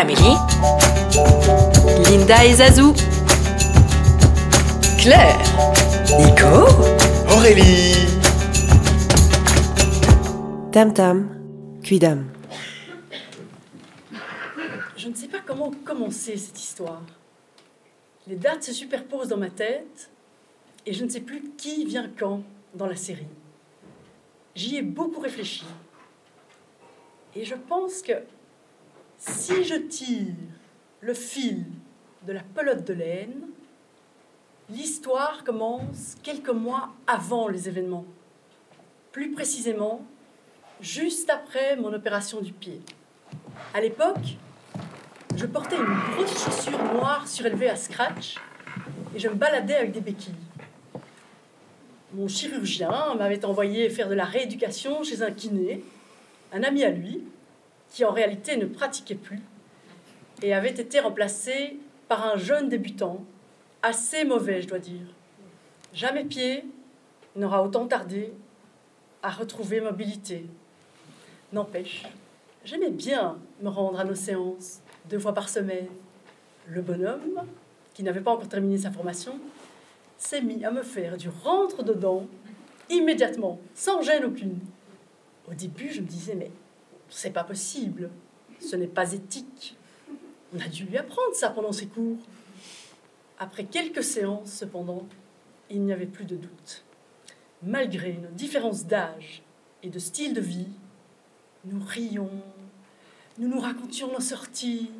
Amélie, Linda et Zazou, Claire, Nico, Aurélie Tam Tam, Cuidam. Je ne sais pas comment commencer cette histoire. Les dates se superposent dans ma tête et je ne sais plus qui vient quand dans la série. J'y ai beaucoup réfléchi. Et je pense que si je tire le fil de la pelote de laine, l'histoire commence quelques mois avant les événements. Plus précisément, juste après mon opération du pied. À l'époque, je portais une grosse chaussure noire surélevée à scratch et je me baladais avec des béquilles. Mon chirurgien m'avait envoyé faire de la rééducation chez un kiné, un ami à lui, qui en réalité ne pratiquait plus et avait été remplacé par un jeune débutant, assez mauvais, je dois dire. Jamais pied n'aura autant tardé à retrouver mobilité. N'empêche, j'aimais bien me rendre à nos séances, deux fois par semaine. Le bonhomme, qui n'avait pas encore terminé sa formation, s'est mis à me faire du rentre-dedans immédiatement, sans gêne aucune. Au début, je me disais, mais c'est pas possible, ce n'est pas éthique. On a dû lui apprendre ça pendant ses cours. Après quelques séances, cependant, il n'y avait plus de doute. Malgré nos différences d'âge et de style de vie, nous rions, nous nous racontions nos sorties,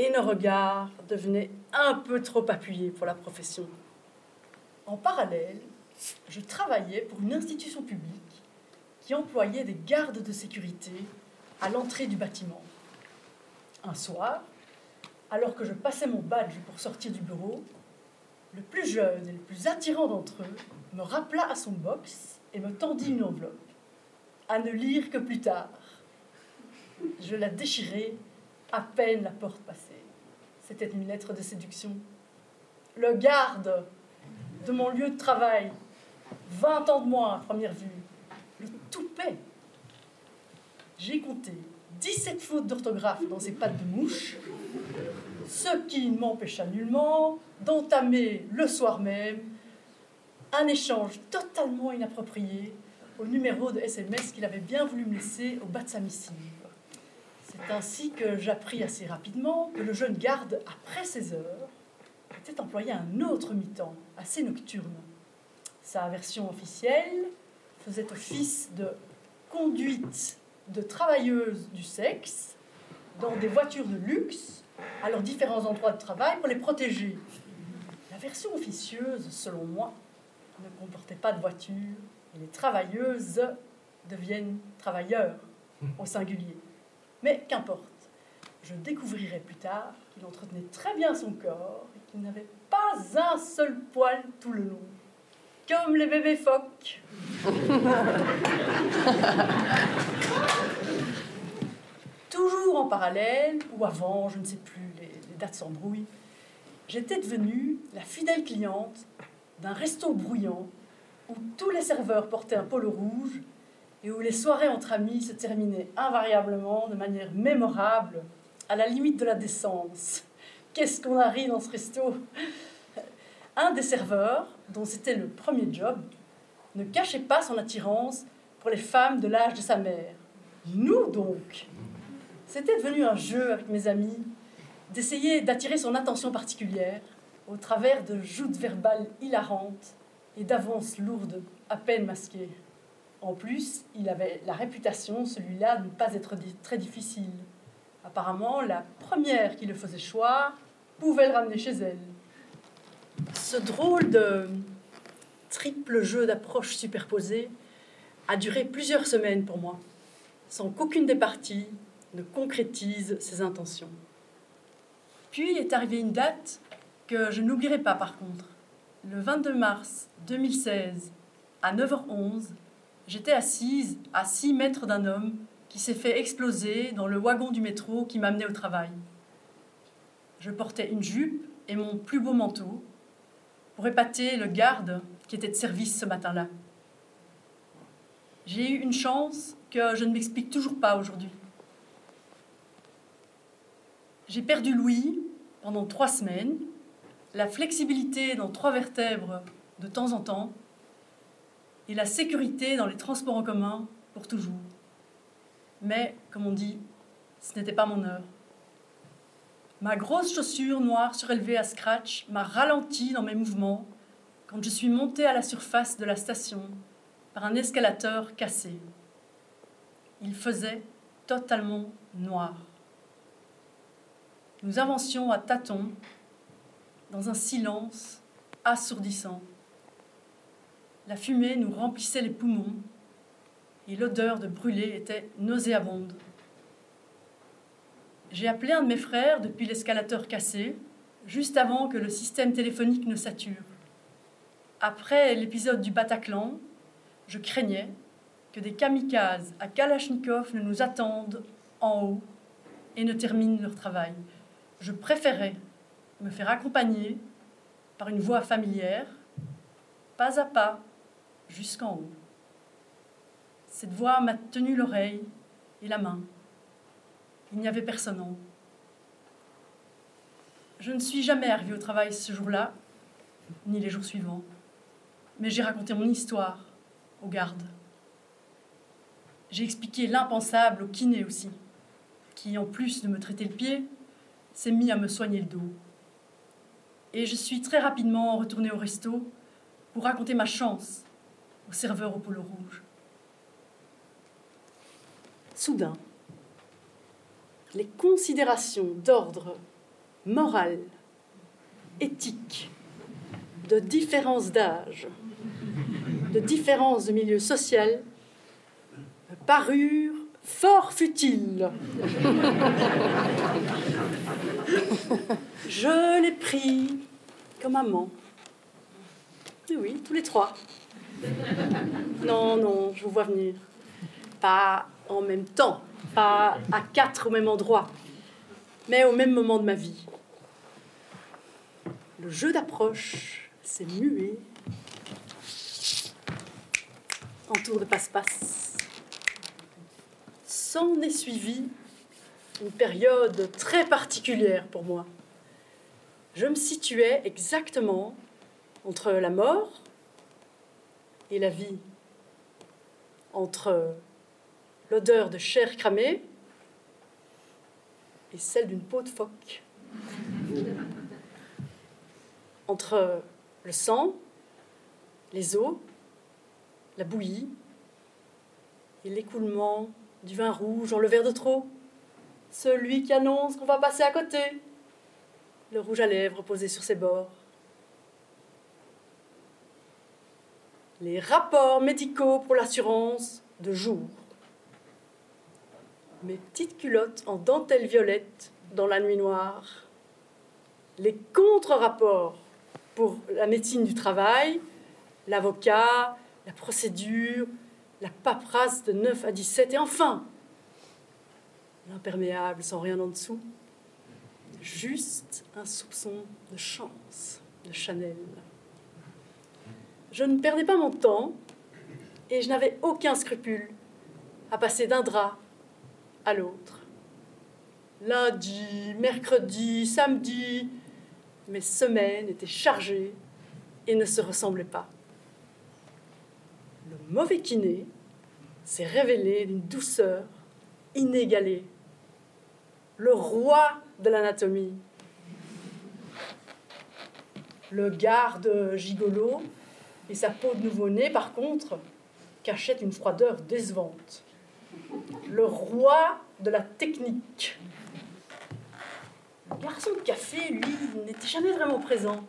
et nos regards devenaient un peu trop appuyés pour la profession. En parallèle, je travaillais pour une institution publique employait des gardes de sécurité à l'entrée du bâtiment. Un soir, alors que je passais mon badge pour sortir du bureau, le plus jeune et le plus attirant d'entre eux me rappela à son box et me tendit une enveloppe. À ne lire que plus tard. Je la déchirai à peine la porte passée. C'était une lettre de séduction. Le garde de mon lieu de travail, 20 ans de moins à première vue, le toupet. J'ai compté 17 fautes d'orthographe dans ses pattes de mouche, ce qui ne m'empêcha nullement d'entamer le soir même un échange totalement inapproprié au numéro de SMS qu'il avait bien voulu me laisser au bas de sa missive. C'est ainsi que j'appris assez rapidement que le jeune garde, après ses heures, était employé à un autre mi-temps, assez nocturne. Sa version officielle faisait office de conduite de travailleuses du sexe dans des voitures de luxe à leurs différents endroits de travail pour les protéger. La version officieuse, selon moi, ne comportait pas de voiture et les travailleuses deviennent travailleurs au singulier. Mais qu'importe, je découvrirai plus tard qu'il entretenait très bien son corps et qu'il n'avait pas un seul poil tout le long, comme les bébés phoques. Toujours en parallèle, ou avant, je ne sais plus, les, les dates s'embrouillent, j'étais devenue la fidèle cliente d'un resto bruyant où tous les serveurs portaient un polo rouge et où les soirées entre amis se terminaient invariablement de manière mémorable, à la limite de la décence. Qu'est-ce qu'on a ri dans ce resto? Un des serveurs, dont c'était le premier job, ne cachait pas son attirance pour les femmes de l'âge de sa mère. Nous donc C'était devenu un jeu avec mes amis d'essayer d'attirer son attention particulière au travers de joutes verbales hilarantes et d'avances lourdes à peine masquées. En plus, il avait la réputation, celui-là, de ne pas être très difficile. Apparemment, la première qui le faisait choir pouvait le ramener chez elle. Ce drôle de triple jeu d'approches superposées a duré plusieurs semaines pour moi, sans qu'aucune des parties ne concrétise ses intentions. Puis est arrivée une date que je n'oublierai pas par contre. Le 22 mars 2016, à 9h11, j'étais assise à 6 mètres d'un homme qui s'est fait exploser dans le wagon du métro qui m'amenait au travail. Je portais une jupe et mon plus beau manteau pour épater le garde qui était de service ce matin-là. J'ai eu une chance que je ne m'explique toujours pas aujourd'hui. J'ai perdu l'ouïe pendant trois semaines, la flexibilité dans trois vertèbres de temps en temps, et la sécurité dans les transports en commun pour toujours. Mais, comme on dit, ce n'était pas mon heure. Ma grosse chaussure noire surélevée à scratch m'a ralenti dans mes mouvements quand je suis montée à la surface de la station par un escalateur cassé. Il faisait totalement noir. Nous avancions à tâtons dans un silence assourdissant. La fumée nous remplissait les poumons et l'odeur de brûlé était nauséabonde. J'ai appelé un de mes frères depuis l'escalateur cassé, juste avant que le système téléphonique ne sature. Après l'épisode du Bataclan, je craignais que des kamikazes à Kalachnikov ne nous attendent en haut et ne terminent leur travail. Je préférais me faire accompagner par une voix familière, pas à pas, jusqu'en haut. Cette voix m'a tenu l'oreille et la main. Il n'y avait personne en. Je ne suis jamais arrivée au travail ce jour-là, ni les jours suivants, mais j'ai raconté mon histoire aux gardes. J'ai expliqué l'impensable au kiné aussi, qui, en plus de me traiter le pied, s'est mis à me soigner le dos. Et je suis très rapidement retournée au resto pour raconter ma chance au serveur au polo rouge. Soudain, les considérations d'ordre moral, éthique, de différence d'âge, de différence de milieu social, parurent fort futiles. Je l'ai pris comme amant. Oui, oui, tous les trois. Non, non, je vous vois venir. Pas en même temps, pas à quatre au même endroit, mais au même moment de ma vie. Le jeu d'approche s'est mué en tour de passe-passe. S'en est suivi une période très particulière pour moi. Je me situais exactement entre la mort et la vie, entre l'odeur de chair cramée et celle d'une peau de phoque. Entre le sang, les os, la bouillie et l'écoulement du vin rouge en le verre de trop. Celui qui annonce qu'on va passer à côté. Le rouge à lèvres posé sur ses bords. Les rapports médicaux pour l'assurance de jour mes petites culottes en dentelle violette dans la nuit noire, les contre-rapports pour la médecine du travail, l'avocat, la procédure, la paperasse de 9 à 17, et enfin, l'imperméable sans rien en dessous, juste un soupçon de chance de Chanel. Je ne perdais pas mon temps et je n'avais aucun scrupule à passer d'un drap à l'autre. Lundi, mercredi, samedi, mes semaines étaient chargées et ne se ressemblaient pas. Le mauvais kiné s'est révélé d'une douceur inégalée. Le roi de l'anatomie. Le garde gigolo et sa peau de nouveau-né, par contre, cachaient une froideur décevante le roi de la technique. Le garçon de café, lui, n'était jamais vraiment présent.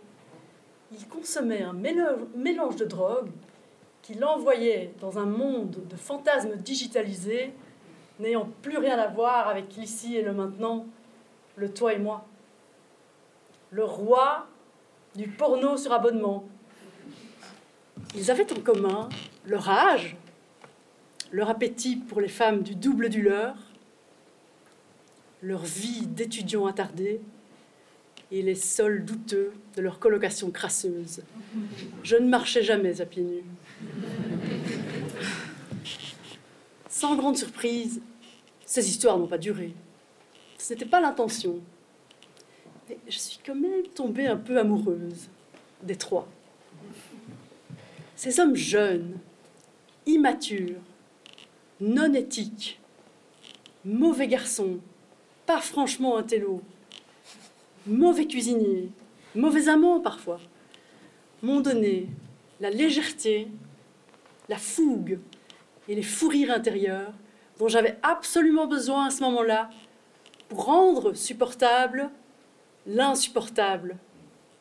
Il consommait un mélange de drogue qui l'envoyait dans un monde de fantasmes digitalisés, n'ayant plus rien à voir avec l'ici et le maintenant, le toi et moi. Le roi du porno sur abonnement. Ils avaient en commun leur âge, leur appétit pour les femmes du double du leur, leur vie d'étudiants attardés et les sols douteux de leur colocation crasseuse. Je ne marchais jamais à pieds nus. Sans grande surprise, ces histoires n'ont pas duré. Ce n'était pas l'intention. Mais je suis quand même tombée un peu amoureuse des trois. Ces hommes jeunes, immatures, non éthiques, mauvais garçons, pas franchement un télo, mauvais cuisiniers, mauvais amants parfois, m'ont donné la légèreté, la fougue et les fous rires intérieurs dont j'avais absolument besoin à ce moment-là pour rendre supportable l'insupportable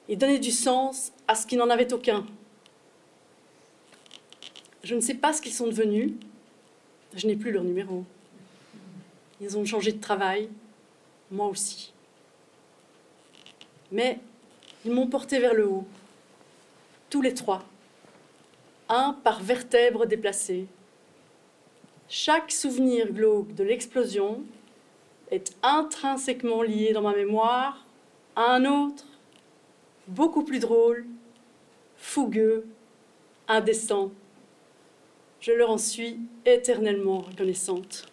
et donner du sens à ce qui n'en avait aucun. Je ne sais pas ce qu'ils sont devenus, je n'ai plus leur numéro. Ils ont changé de travail, moi aussi. Mais ils m'ont porté vers le haut, tous les trois, un par vertèbre déplacée. Chaque souvenir glauque de l'explosion est intrinsèquement lié dans ma mémoire à un autre, beaucoup plus drôle, fougueux, indécent. Je leur en suis éternellement reconnaissante.